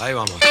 Ahí vamos. Déjame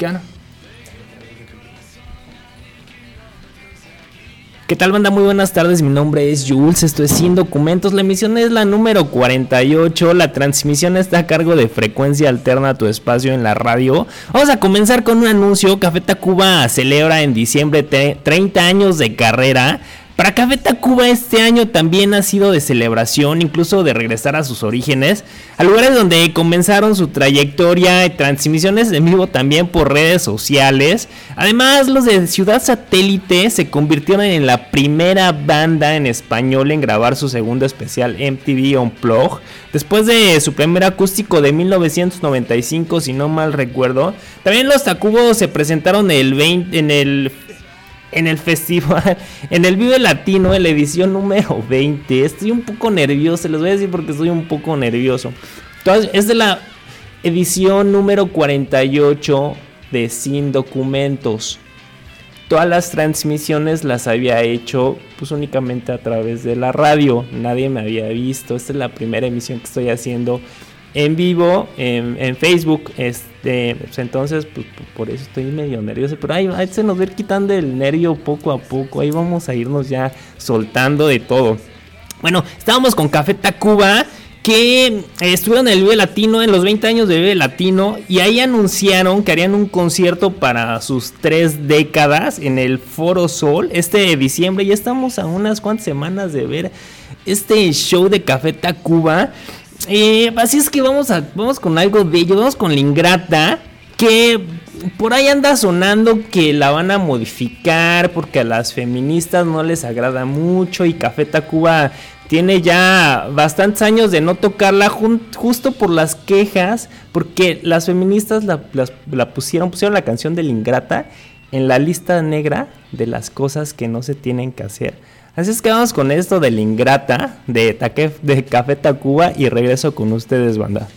¿Qué ¿Qué tal banda? Muy buenas tardes, mi nombre es Jules, esto es Sin Documentos, la emisión es la número 48, la transmisión está a cargo de Frecuencia Alterna Tu Espacio en la radio. Vamos a comenzar con un anuncio, Café Tacuba celebra en diciembre 30 años de carrera, para Café Tacuba este año también ha sido de celebración, incluso de regresar a sus orígenes, a lugares donde comenzaron su trayectoria y transmisiones en vivo también por redes sociales. Además, los de Ciudad Satélite se convirtieron en la primera banda en español en grabar su segundo especial MTV Unplugged. Después de su primer acústico de 1995, si no mal recuerdo, también los Tacubos se presentaron el 20, en el en el festival, en el Vive Latino, en la edición número 20. Estoy un poco nervioso, les voy a decir porque estoy un poco nervioso. Entonces, es de la edición número 48 de Sin Documentos. Todas las transmisiones las había hecho pues únicamente a través de la radio, nadie me había visto. Esta es la primera emisión que estoy haciendo en vivo en, Facebook. Este, pues entonces, pues, por eso estoy medio nervioso. Pero ahí, se nos va a ir quitando el nervio poco a poco. Ahí vamos a irnos ya soltando de todo. Bueno, estábamos con Café Tacuba. Que estuvieron en el Vive Latino, en los 20 años de Vive Latino, y ahí anunciaron que harían un concierto para sus tres décadas en el Foro Sol este diciembre. Ya estamos a unas cuantas semanas de ver este show de Café Tacuba. Eh, así es que vamos, vamos con algo de ello, vamos con la ingrata, que por ahí anda sonando que la van a modificar porque a las feministas no les agrada mucho y Café Tacuba tiene ya bastantes años de no tocarla justo por las quejas, porque las feministas la, la pusieron, pusieron la canción de la ingrata en la lista negra de las cosas que no se tienen que hacer. Así es que vamos con esto de la ingrata de, de Café Tacuba y regreso con ustedes, banda.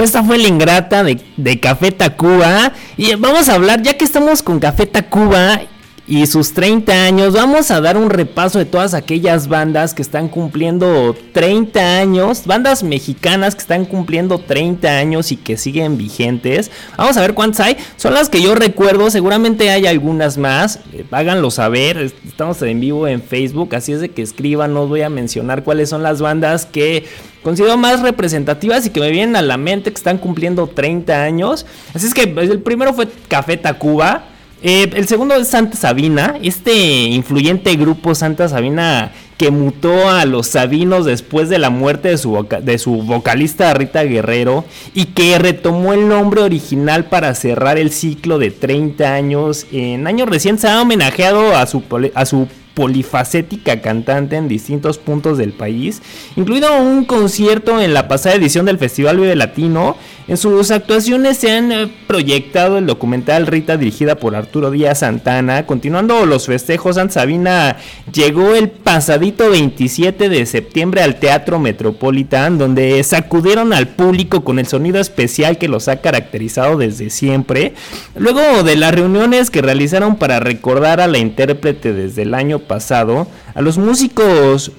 Esta fue la ingrata de, de Café Tacuba. Y vamos a hablar, ya que estamos con Café Tacuba y sus 30 años, vamos a dar un repaso de todas aquellas bandas que están cumpliendo 30 años, bandas mexicanas que están cumpliendo 30 años y que siguen vigentes. Vamos a ver cuántas hay. Son las que yo recuerdo, seguramente hay algunas más. Eh, háganlo saber, estamos en vivo en Facebook, así es de que escriban, no voy a mencionar cuáles son las bandas que considero más representativas y que me vienen a la mente que están cumpliendo 30 años. Así es que pues, el primero fue Café Tacuba. Eh, el segundo es Santa Sabina, este influyente grupo Santa Sabina que mutó a los Sabinos después de la muerte de su, vocalista Rita Guerrero y que retomó el nombre original para cerrar el ciclo de 30 años. En años recientes se ha homenajeado a su, a su polifacética cantante en distintos puntos del país, incluido un concierto en la pasada edición del Festival Vive Latino. En sus actuaciones se han eh, proyectado el documental Rita dirigida por Arturo Díaz Santana. Continuando los festejos, Santa Sabina llegó el pasadito 27 de septiembre al Teatro Metropolitan, donde sacudieron al público con el sonido especial que los ha caracterizado desde siempre. Luego de las reuniones que realizaron para recordar a la intérprete desde el año pasado, a los músicos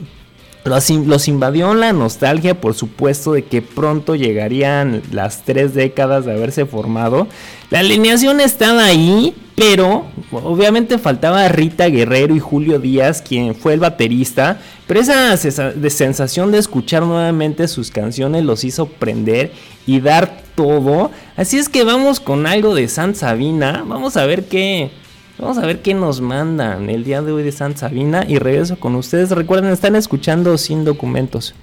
los, in- los invadió la nostalgia, por supuesto, de que pronto llegarían las tres décadas de haberse formado. La alineación estaba ahí, pero obviamente faltaba Rita Guerrero y Julio Díaz, quien fue el baterista. Pero esa sensación de escuchar nuevamente sus canciones los hizo prender y dar todo. Así es que vamos con algo de San Sabina. Vamos a ver qué, Vamos a ver qué nos mandan el día de hoy de Santa Sabina y regreso con ustedes. Recuerden, están escuchando sin documentos.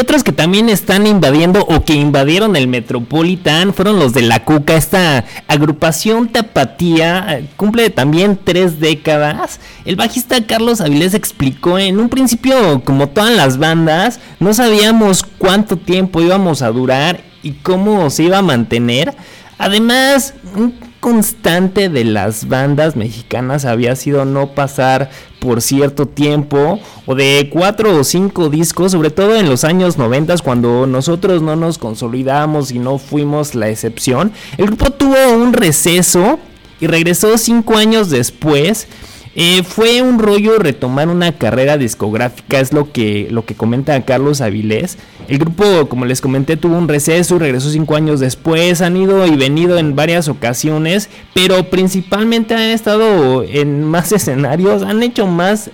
Otros que también están invadiendo o que invadieron el Metropolitan fueron los de La Cuca. Esta agrupación tapatía eh, cumple también tres décadas. El bajista Carlos Avilés explicó en un principio, como todas las bandas, no sabíamos cuánto tiempo íbamos a durar y cómo se iba a mantener. Además, un constante de las bandas mexicanas había sido no pasar por cierto tiempo o de cuatro o cinco discos, sobre todo en los años 90 cuando nosotros no nos consolidamos y no fuimos la excepción. El grupo tuvo un receso y regresó cinco años después. Eh, fue un rollo retomar una carrera discográfica, es lo que, lo que comenta Carlos Avilés. El grupo, como les comenté, tuvo un receso regresó cinco años después. Han ido y venido en varias ocasiones, pero principalmente han estado en más escenarios, han hecho más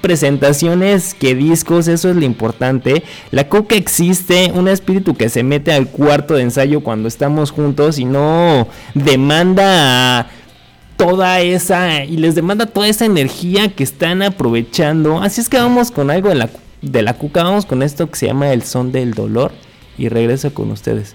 presentaciones que discos, eso es lo importante. La coca existe, un espíritu que se mete al cuarto de ensayo cuando estamos juntos y no demanda toda esa y les demanda toda esa energía que están aprovechando. Así es que vamos con algo de la, de la cuca, vamos con esto que se llama el son del dolor y regreso con ustedes.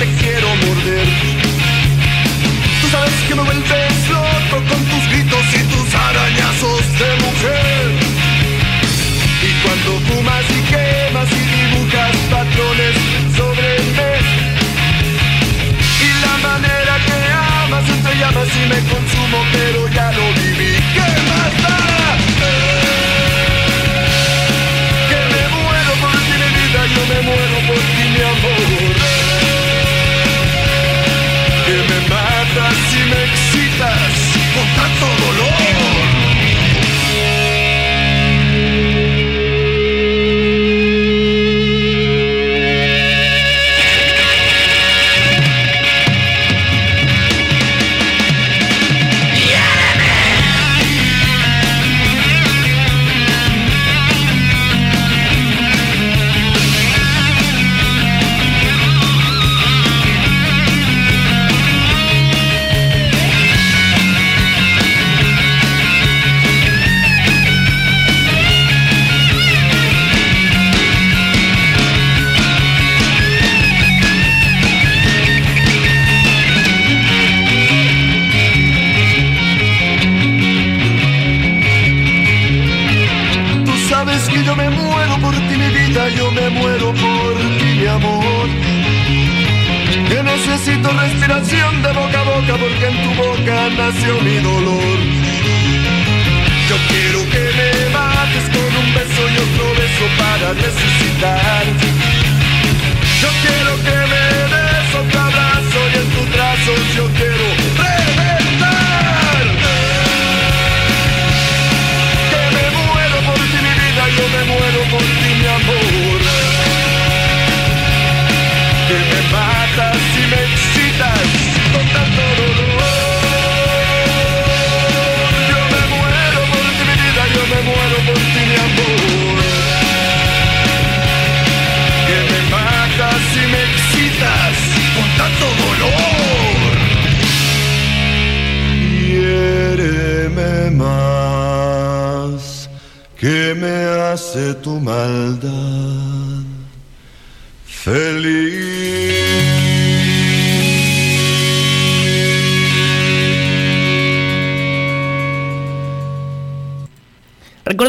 Te quiero morder. Tú sabes que me vuelves loco con tus gritos y tus arañazos de mujer. Y cuando fumas y quemas y dibujas patrones sobre mí. Y la manera que amas entre llamas y me consumo, pero ya lo viví.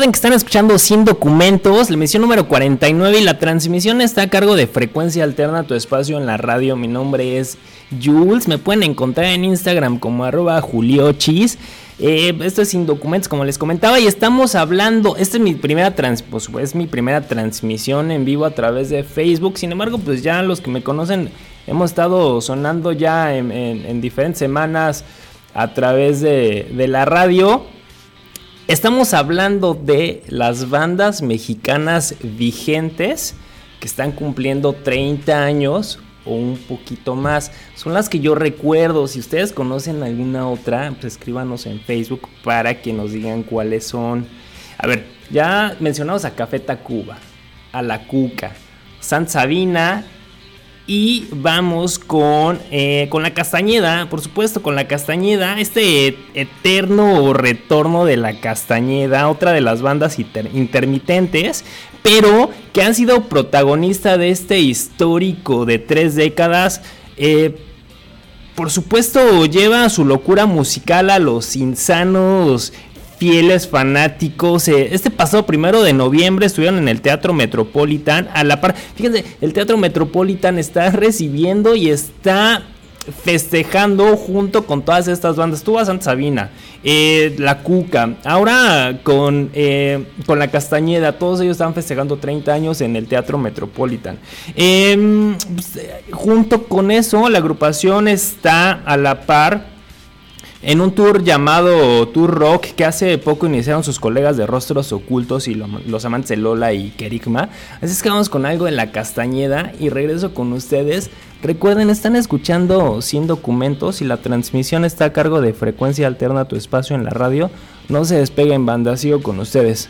Recuerden que están escuchando Sin Documentos, la emisión número 49 y la transmisión está a cargo de Frecuencia Alterna, tu espacio en la radio. Mi nombre es Jules, me pueden encontrar en Instagram como arroba juliochis. Eh, esto es Sin Documentos, como les comentaba, y estamos hablando, esta es mi primera trans, pues, es mi primera transmisión en vivo a través de Facebook. Sin embargo, pues ya los que me conocen hemos estado sonando ya en, diferentes semanas a través de, de la radio. Estamos hablando de las bandas mexicanas vigentes que están cumpliendo 30 años o un poquito más. Son las que yo recuerdo. Si ustedes conocen alguna otra, pues escríbanos en Facebook para que nos digan cuáles son. A ver, ya mencionamos a Café Tacuba, a La Cuca, San Sabina y vamos con, eh, con la Castañeda, por supuesto, con la Castañeda, este eterno retorno de la Castañeda, otra de las bandas intermitentes, pero que han sido protagonista de este histórico de tres décadas. Eh, por supuesto, lleva su locura musical a los insanos fieles fanáticos. Eh, este pasado primero de noviembre estuvieron en el Teatro Metropolitan. A la par, fíjense, el Teatro Metropolitan está recibiendo y está festejando junto con todas estas bandas. Tú vas Santa Sabina, eh, La Cuca, ahora con, eh, con La Castañeda, todos ellos están festejando 30 años en el Teatro Metropolitan. Em, pues, junto con eso, la agrupación está a la par en un tour llamado Tour Rock que hace poco iniciaron sus colegas de Rostros Ocultos y los amantes de Lola y Kerigma. Así es que vamos con algo en la Castañeda y regreso con ustedes. Recuerden, están escuchando Sin Documentos y la transmisión está a cargo de Frecuencia Alterna Tu Espacio en la radio. No se despeguen banda, sigo con ustedes.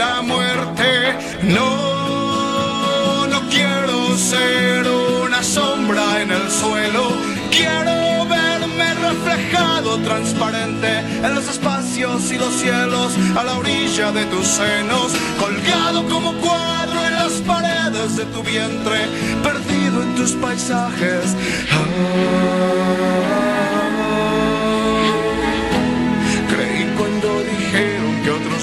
la muerte. No quiero ser una sombra en el suelo. Quiero verme reflejado transparente en los espacios y los cielos a la orilla de tus senos, colgado como cuadro en las paredes de tu vientre, perdido en tus paisajes. Creí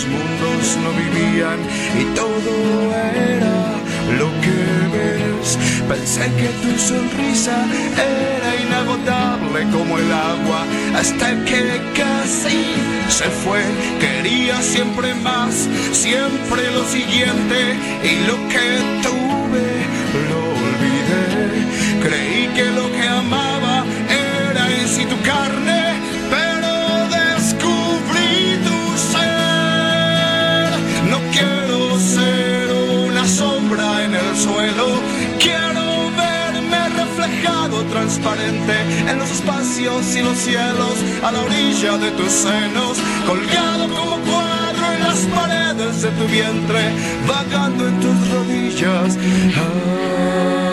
mundos no vivían y todo era lo que ves. Pensé que tu sonrisa era inagotable como el agua, hasta que casi se fue. Quería siempre más, siempre lo siguiente, y lo que tuve lo olvidé. Creí que lo que amaba era en sí tu carne transparente en los espacios y los cielos, a la orilla de tus senos, colgado como cuadro en las paredes de tu vientre, vagando en tus rodillas. Ah.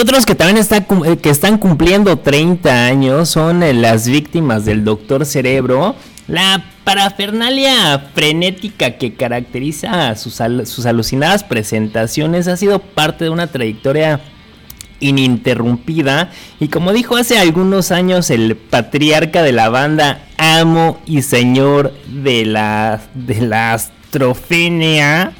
Otros que también eh, están cumpliendo 30 años son eh, las víctimas del Doctor Cerebro. La parafernalia frenética que caracteriza sus alucinadas presentaciones ha sido parte de una trayectoria ininterrumpida y como dijo hace algunos años el patriarca de la banda, amo y señor de la, de la astrofenia,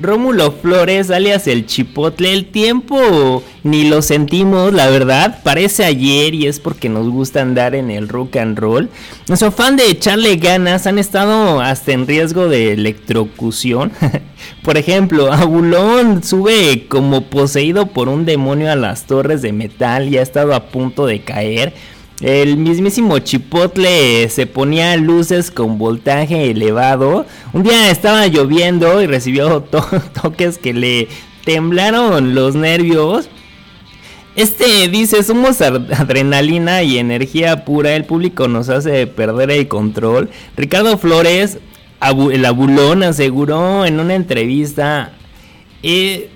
Rómulo Flores, alias el Chipotle, el tiempo ni lo sentimos, la verdad, parece ayer y es porque nos gusta andar en el rock and roll. Nuestro fan de echarle ganas han estado hasta en riesgo de electrocución. por ejemplo, Abulón sube como poseído por un demonio a las torres de metal y ha estado a punto de caer. El mismísimo Chipotle se ponía luces con voltaje elevado. Un día estaba lloviendo y recibió to- toques que le temblaron los nervios. Este dice, somos adrenalina y energía pura, el público nos hace perder el control. Ricardo Flores, el abulón, aseguró en una entrevista eh,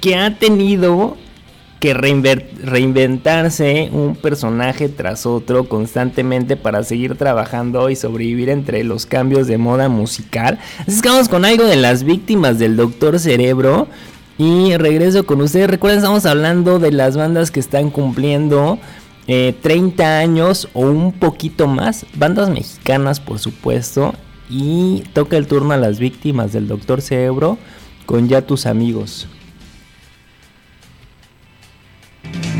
que ha tenido que reinventarse un personaje tras otro constantemente para seguir trabajando y sobrevivir entre los cambios de moda musical. Así que vamos con algo de las víctimas del Doctor Cerebro. Y regreso con ustedes. Recuerden, estamos hablando de las bandas que están cumpliendo eh, 30 años o un poquito más. Bandas mexicanas, por supuesto. Y toca el turno a las víctimas del Doctor Cerebro con ya tus amigos. ¿Cuánto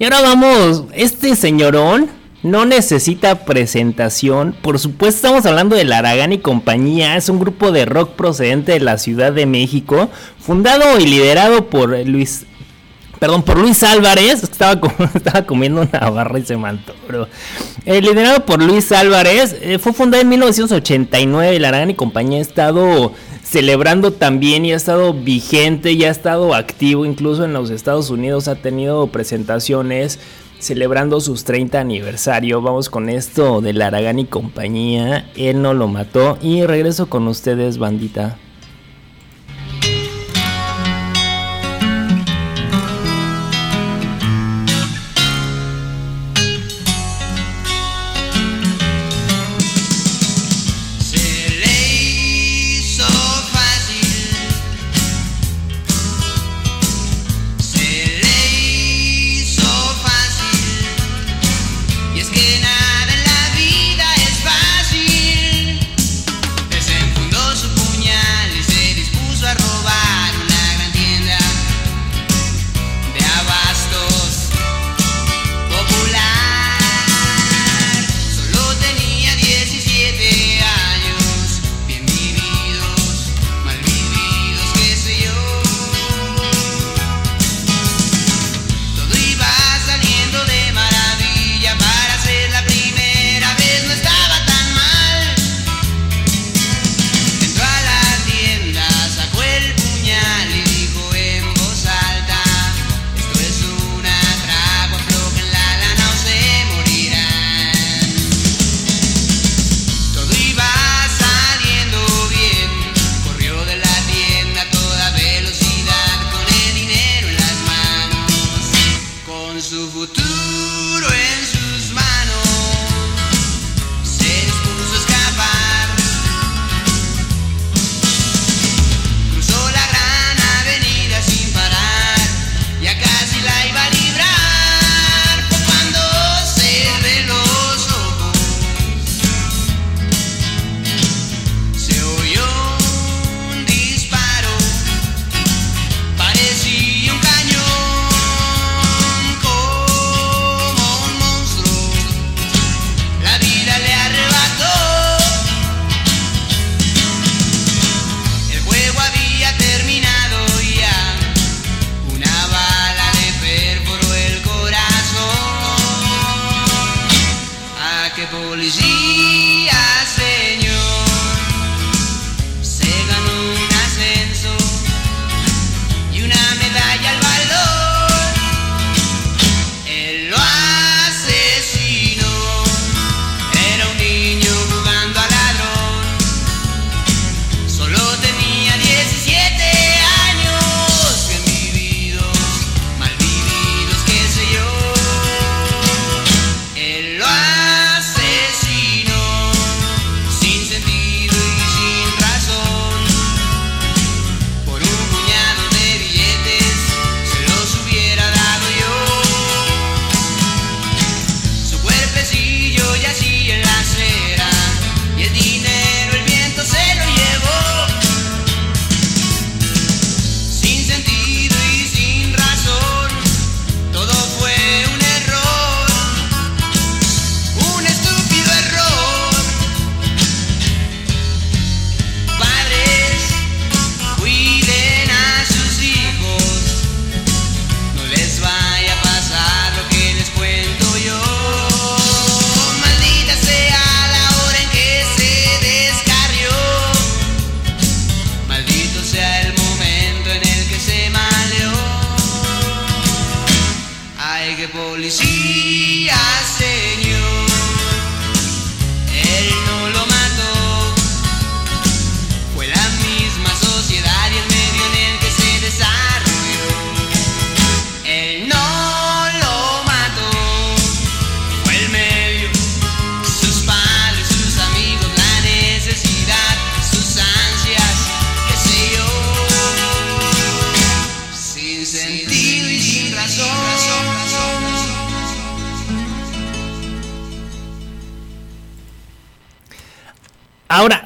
Y ahora vamos, este señorón no necesita presentación. Por supuesto, estamos hablando de Aragán y compañía. Es un grupo de rock procedente de la Ciudad de México, fundado y liderado por Luis. Perdón, por Luis Álvarez. Estaba, estaba comiendo una barra y se manto, eh, liderado por Luis Álvarez. Eh, fue fundado en 1989. Aragán y compañía ha estado celebrando también y ha estado vigente y ha estado activo. Incluso en los Estados Unidos ha tenido presentaciones celebrando sus 30 aniversario. Vamos con esto de Aragán y compañía. Él no lo mató. Y regreso con ustedes, bandita.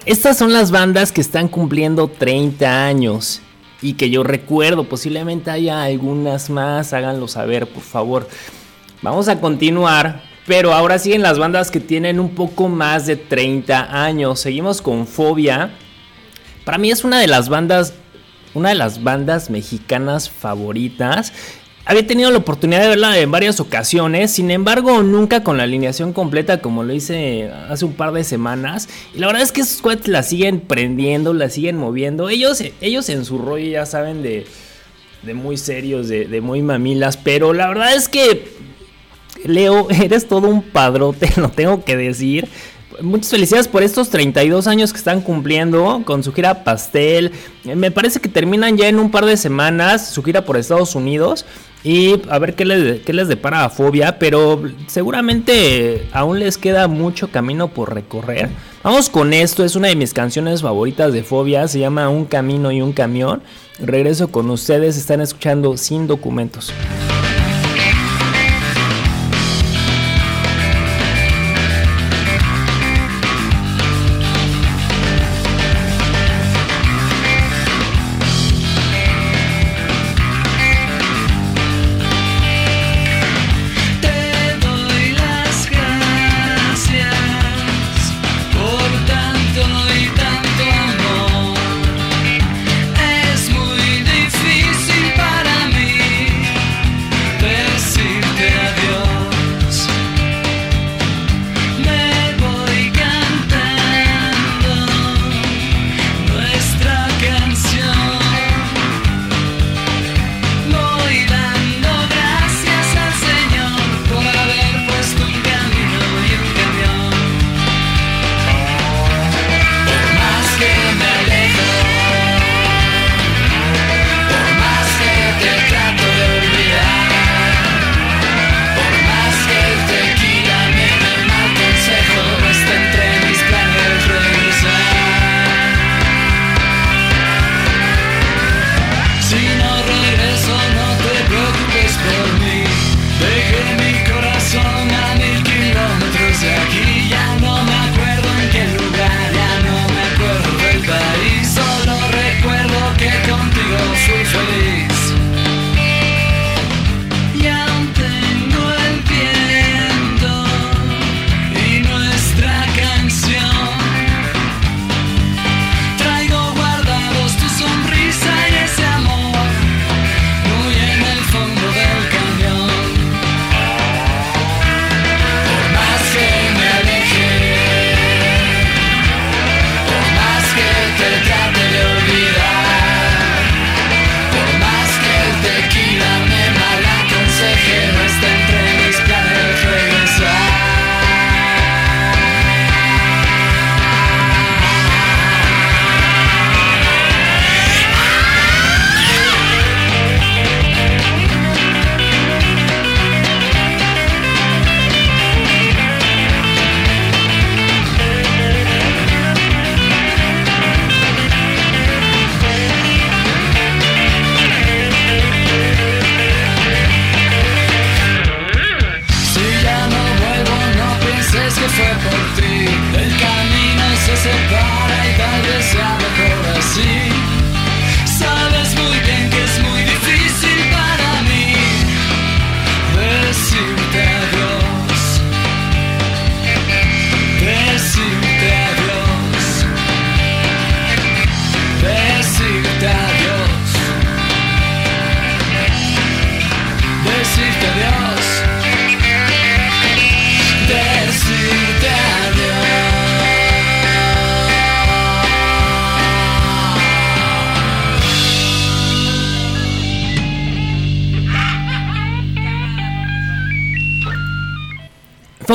Estas son las bandas que están cumpliendo 30 años y que yo recuerdo, posiblemente haya algunas más, háganlo saber, por favor. Vamos a continuar, pero ahora siguen las bandas que tienen un poco más de 30 años. Seguimos con Fobia. Para mí es una de las bandas, una de las bandas mexicanas favoritas. Había tenido la oportunidad de verla en varias ocasiones, sin embargo nunca con la alineación completa como lo hice hace un par de semanas. Y la verdad es que esos squads la siguen prendiendo, la siguen moviendo. Ellos, ellos en su rollo ya saben de, de muy serios, de, de muy mamilas, pero la verdad es que Leo, eres todo un padrote, lo tengo que decir. Muchas felicidades por estos 32 años que están cumpliendo con su gira Pastel. Me parece que terminan ya en un par de semanas su gira por Estados Unidos. Y a ver qué les, qué les depara a Fobia. Pero seguramente aún les queda mucho camino por recorrer. Vamos con esto. Es una de mis canciones favoritas de Fobia. Se llama Un camino y un camión. Regreso con ustedes. Están escuchando sin documentos.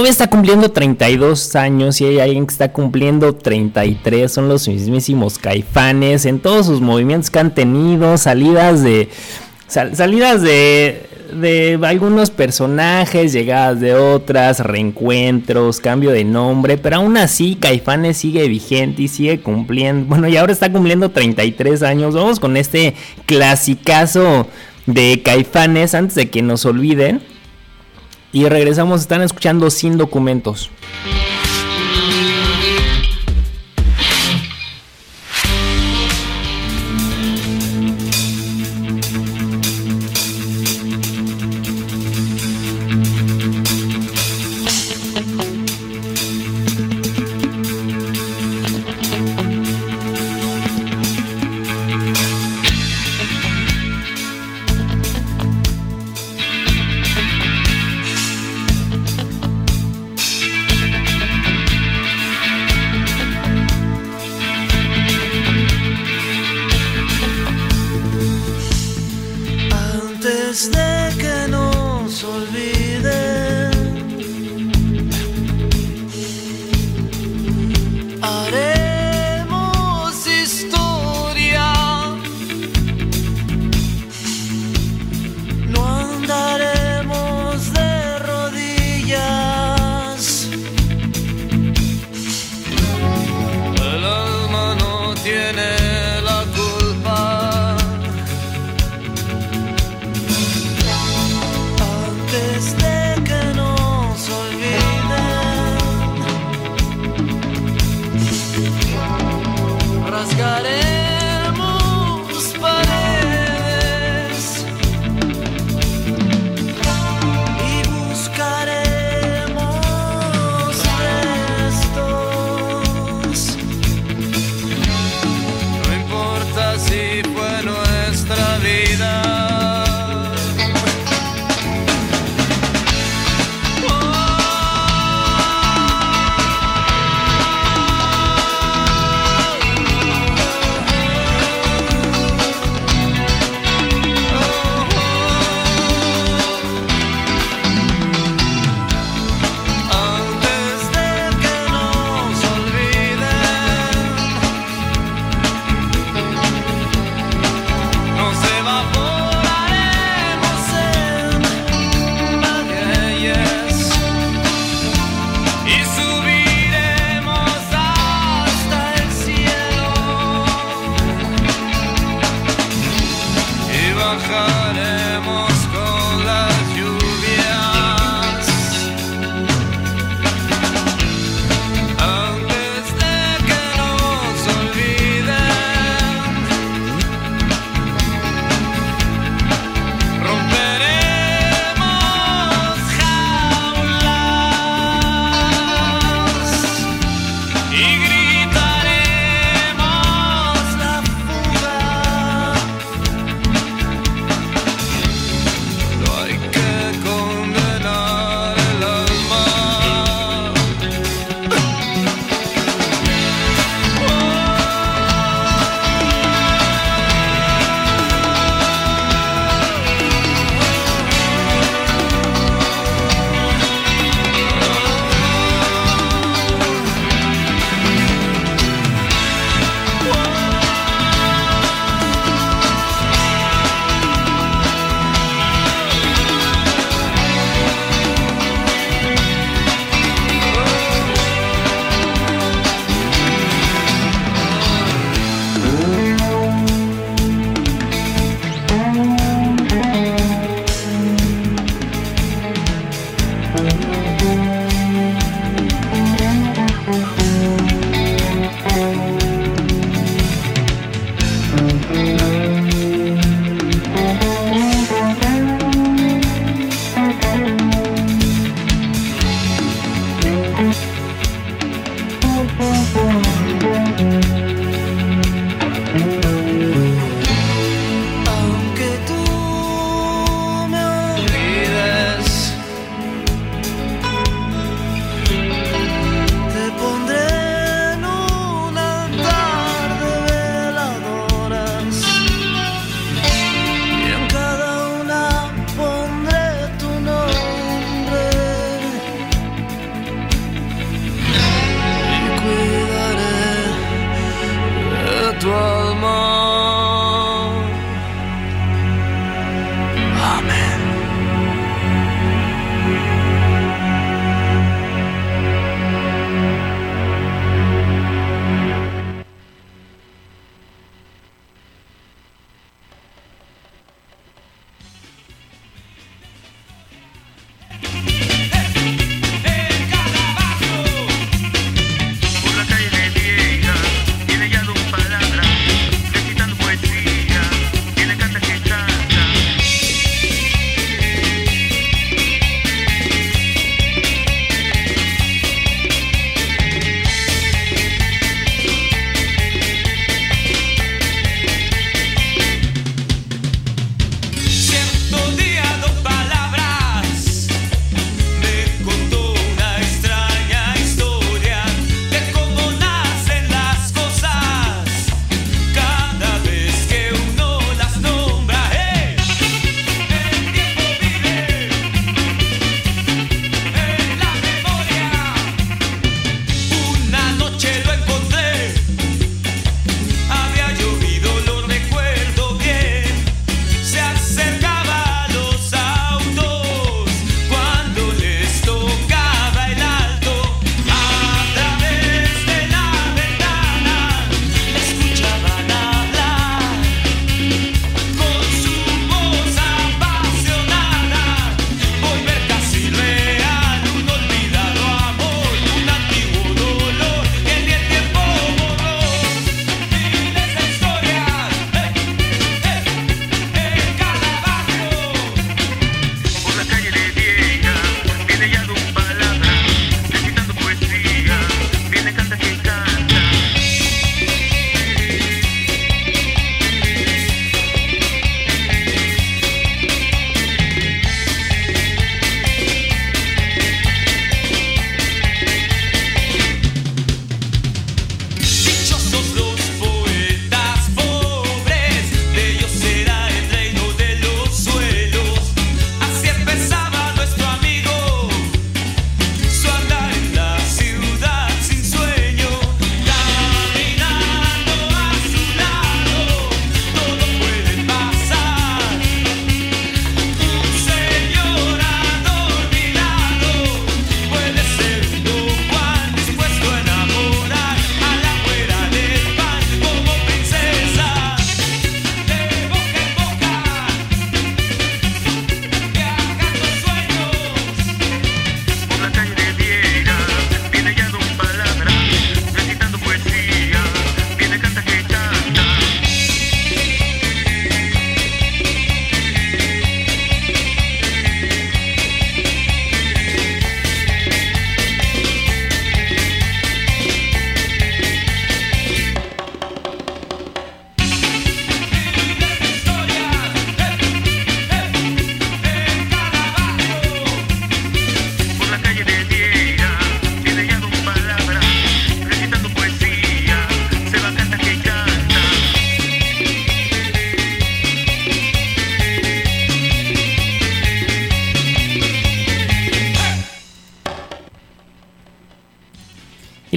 Está cumpliendo 32 años y hay alguien que está cumpliendo 33. Son los mismísimos caifanes en todos sus movimientos que han tenido, salidas de. salidas de, de algunos personajes, llegadas de otras, reencuentros, cambio de nombre, pero aún así Caifanes sigue vigente y sigue cumpliendo, bueno, y ahora está cumpliendo 33 años. Vamos con este clasicazo de Caifanes antes de que nos olviden. Y regresamos, están escuchando sin documentos.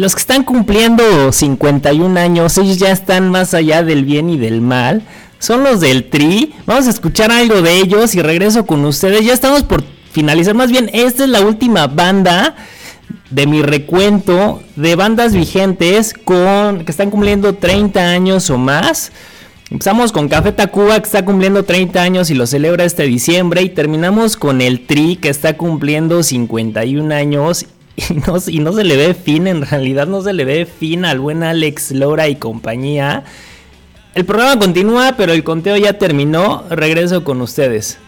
Los que están cumpliendo 51 años, ellos ya están más allá del bien y del mal. Son los del Tri. Vamos a escuchar algo de ellos y regreso con ustedes. Ya estamos por finalizar. Más bien, esta es la última banda de mi recuento de bandas vigentes con que están cumpliendo 30 años o más. Empezamos con Café Tacuba que está cumpliendo 30 años y lo celebra este diciembre y terminamos con el Tri que está cumpliendo 51 años y no, y no se le ve fin, en realidad no se le ve fin al buen Alex Lora y compañía. El programa continúa, pero el conteo ya terminó. Regreso con ustedes.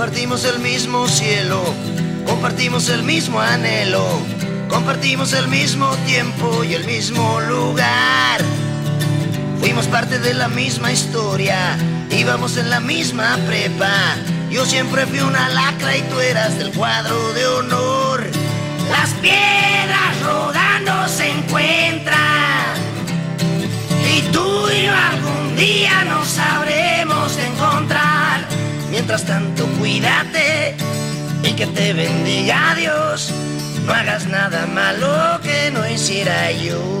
Compartimos el mismo cielo, compartimos el mismo anhelo, compartimos el mismo tiempo y el mismo lugar. Fuimos parte de la misma historia, íbamos en la misma prepa. Yo siempre fui una lacra y tú eras del cuadro de honor. Las piedras rodando se encuentran y tú y yo algún día nos sabremos encontrar. Mientras tanto, cuídate y que te bendiga Dios. No hagas nada malo que no hiciera yo.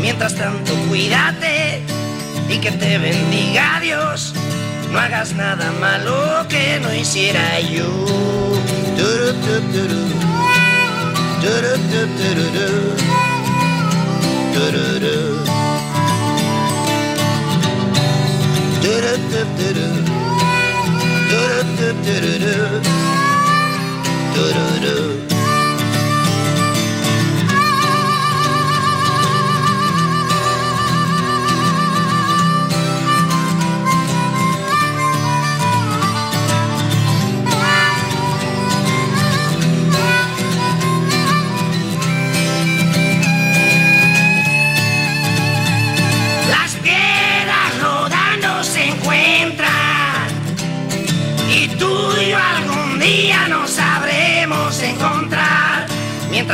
Mientras tanto, cuídate y que te bendiga Dios. No hagas nada malo que no hiciera yo.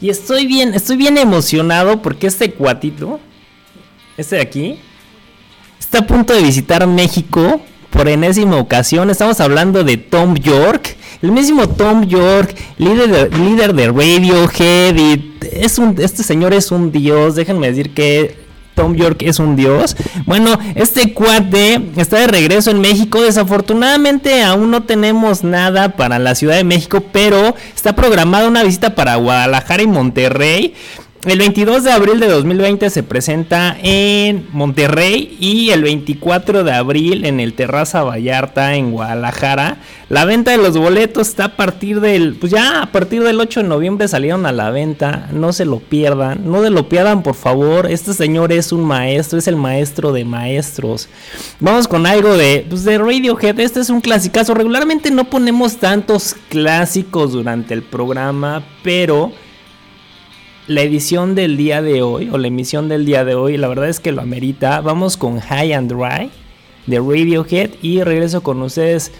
Y estoy bien, estoy bien emocionado porque este cuatito, este de aquí, está a punto de visitar México por enésima ocasión. Estamos hablando de Tom York. El mismo Tom York, líder de, líder de Radiohead. es un, este señor es un dios. Déjenme decir que Tom York es un dios. Bueno, este cuate está de regreso en México. Desafortunadamente aún no tenemos nada para la Ciudad de México, pero está programada una visita para Guadalajara y Monterrey. El 22 de abril de 2020 se presenta en Monterrey y el 24 de abril en el Terraza Vallarta en Guadalajara. La venta de los boletos está a partir del, pues ya a partir del 8 de noviembre salieron a la venta. No se lo pierdan, no se lo pierdan por favor. Este señor es un maestro, es el maestro de maestros. Vamos con algo de, pues de Radiohead. Este es un clasicazo. Regularmente no ponemos tantos clásicos durante el programa, pero la edición del día de hoy, o la emisión del día de hoy, la verdad es que lo amerita. Vamos con High and Dry de Radiohead y regreso con ustedes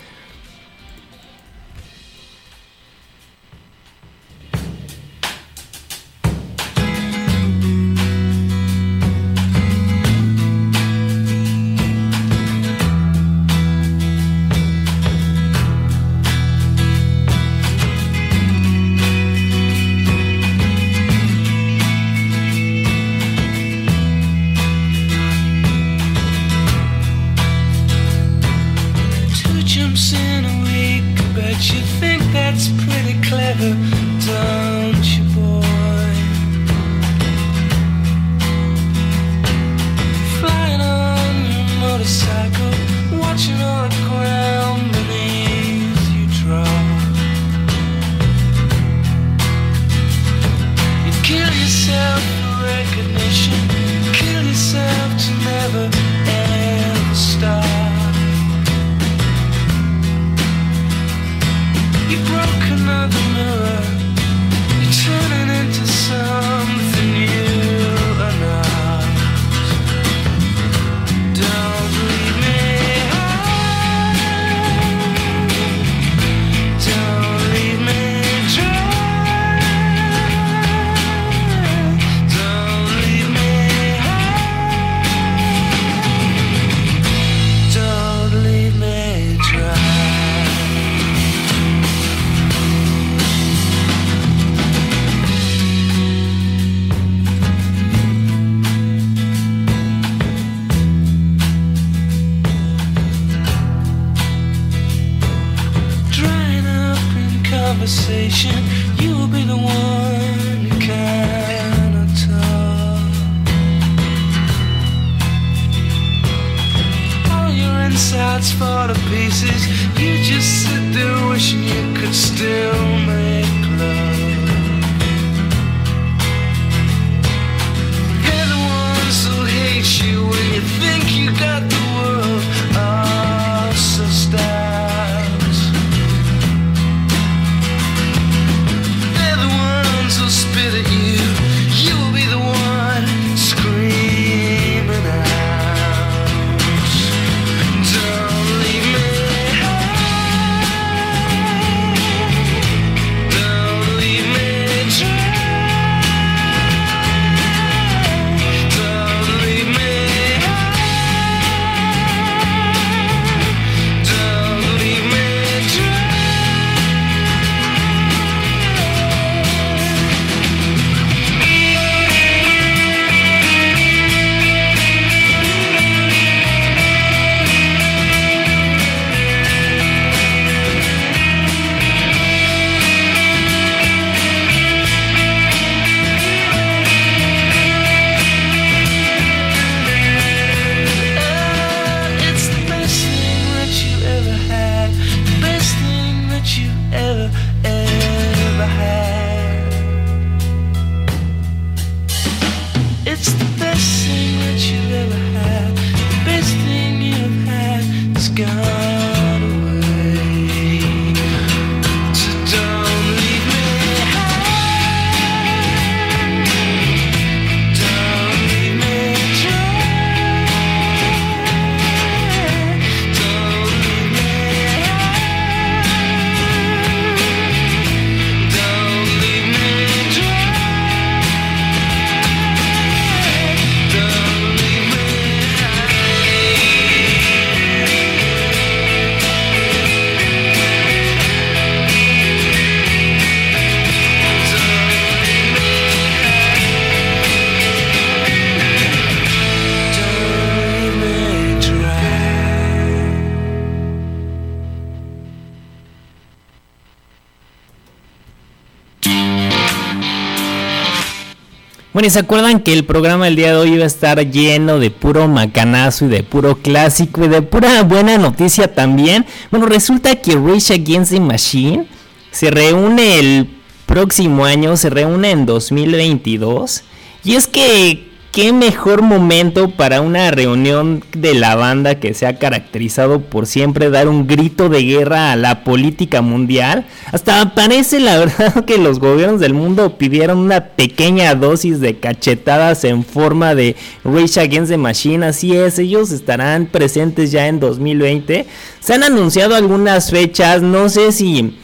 Bueno, se acuerdan que el programa del día de hoy iba a estar lleno de puro macanazo y de puro clásico y de pura buena noticia también. Bueno, resulta que Rage Against the Machine se reúne el próximo año, se reúne en 2022. Y es que qué mejor momento para una reunión de la banda que se ha caracterizado por siempre dar un grito de guerra a la política mundial. Hasta parece la verdad que los gobiernos del mundo pidieron una pequeña dosis de cachetadas en forma de Rage Against the Machine. Así es, ellos estarán presentes ya en 2020. Se han anunciado algunas fechas, no sé si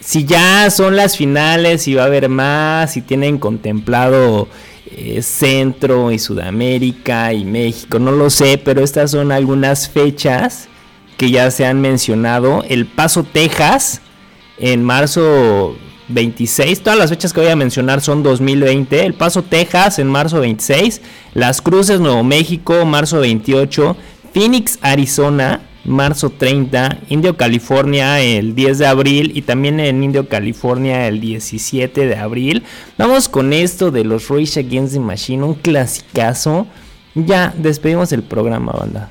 si ya son las finales, si va a haber más, si tienen contemplado eh, Centro y Sudamérica y México, no lo sé, pero estas son algunas fechas que ya se han mencionado. El Paso, Texas, en marzo 26, todas las fechas que voy a mencionar son 2020. El Paso, Texas, en marzo 26. Las Cruces, Nuevo México, marzo 28. Phoenix, Arizona, marzo 30, Indio California el 10 de abril y también en Indio California el 17 de abril. Vamos con esto de los Rage Against the Machine, un clasicazo. Ya despedimos el programa, banda.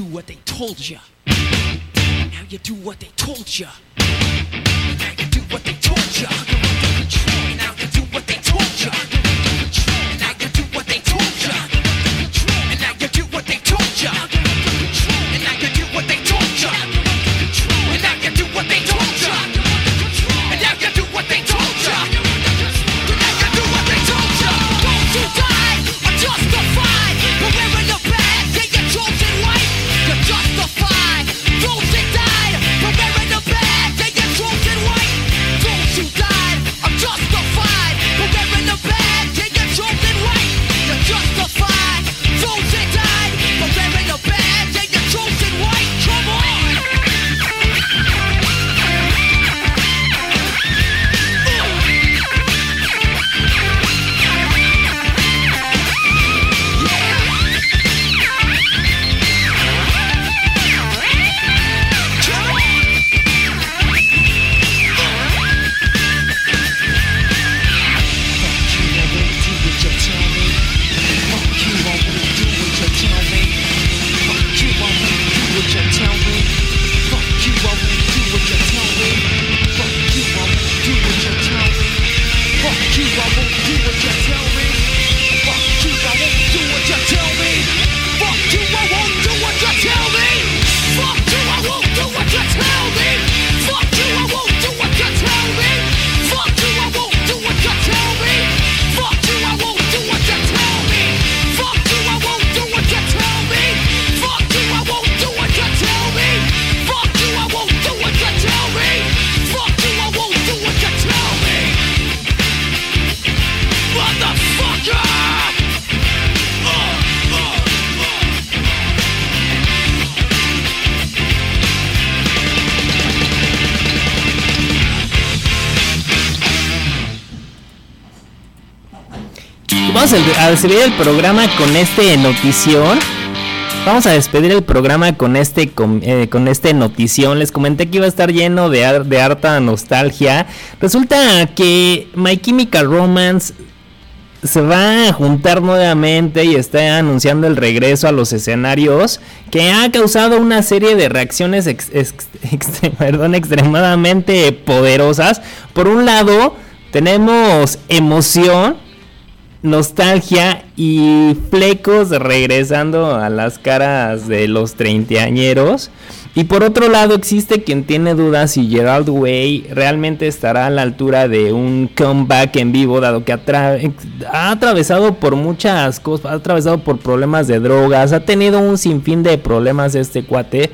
do what they told you. Now you do what they told you. Now you do what they told you. Under control. A, despedir el programa con este notición. Vamos a despedir el programa con este eh, con este notición. Les comenté que iba a estar lleno de, de harta nostalgia. Resulta que My Chemical Romance se va a juntar nuevamente y está anunciando el regreso a los escenarios que ha causado una serie de reacciones perdón, extremadamente poderosas. Por un lado, tenemos emoción, nostalgia y flecos regresando a las caras de los treintañeros. Y por otro lado existe quien tiene dudas si Gerald Way realmente estará a la altura de un comeback en vivo, dado que ha, tra- ha atravesado por muchas cosas, ha atravesado por problemas de drogas, ha tenido un sinfín de problemas este cuate.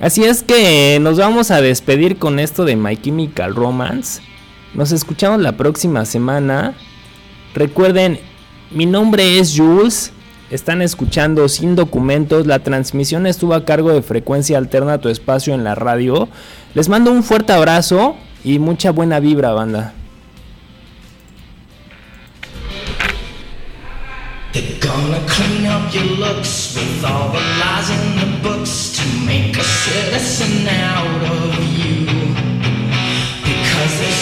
Así es que nos vamos a despedir con esto de My Chemical Romance. Nos escuchamos la próxima semana. Recuerden, mi nombre es Jules. Están escuchando sin documentos. La transmisión estuvo a cargo de Frecuencia Alterna tu espacio en la radio. Les mando un fuerte abrazo y mucha buena vibra, banda. They're gonna clean up your looks with all the lies in the books to make a citizen out of you.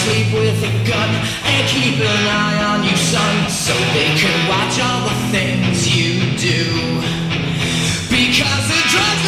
Sleep with a gun and keep an eye on you, son, so they can watch all the things you do. Because the drugs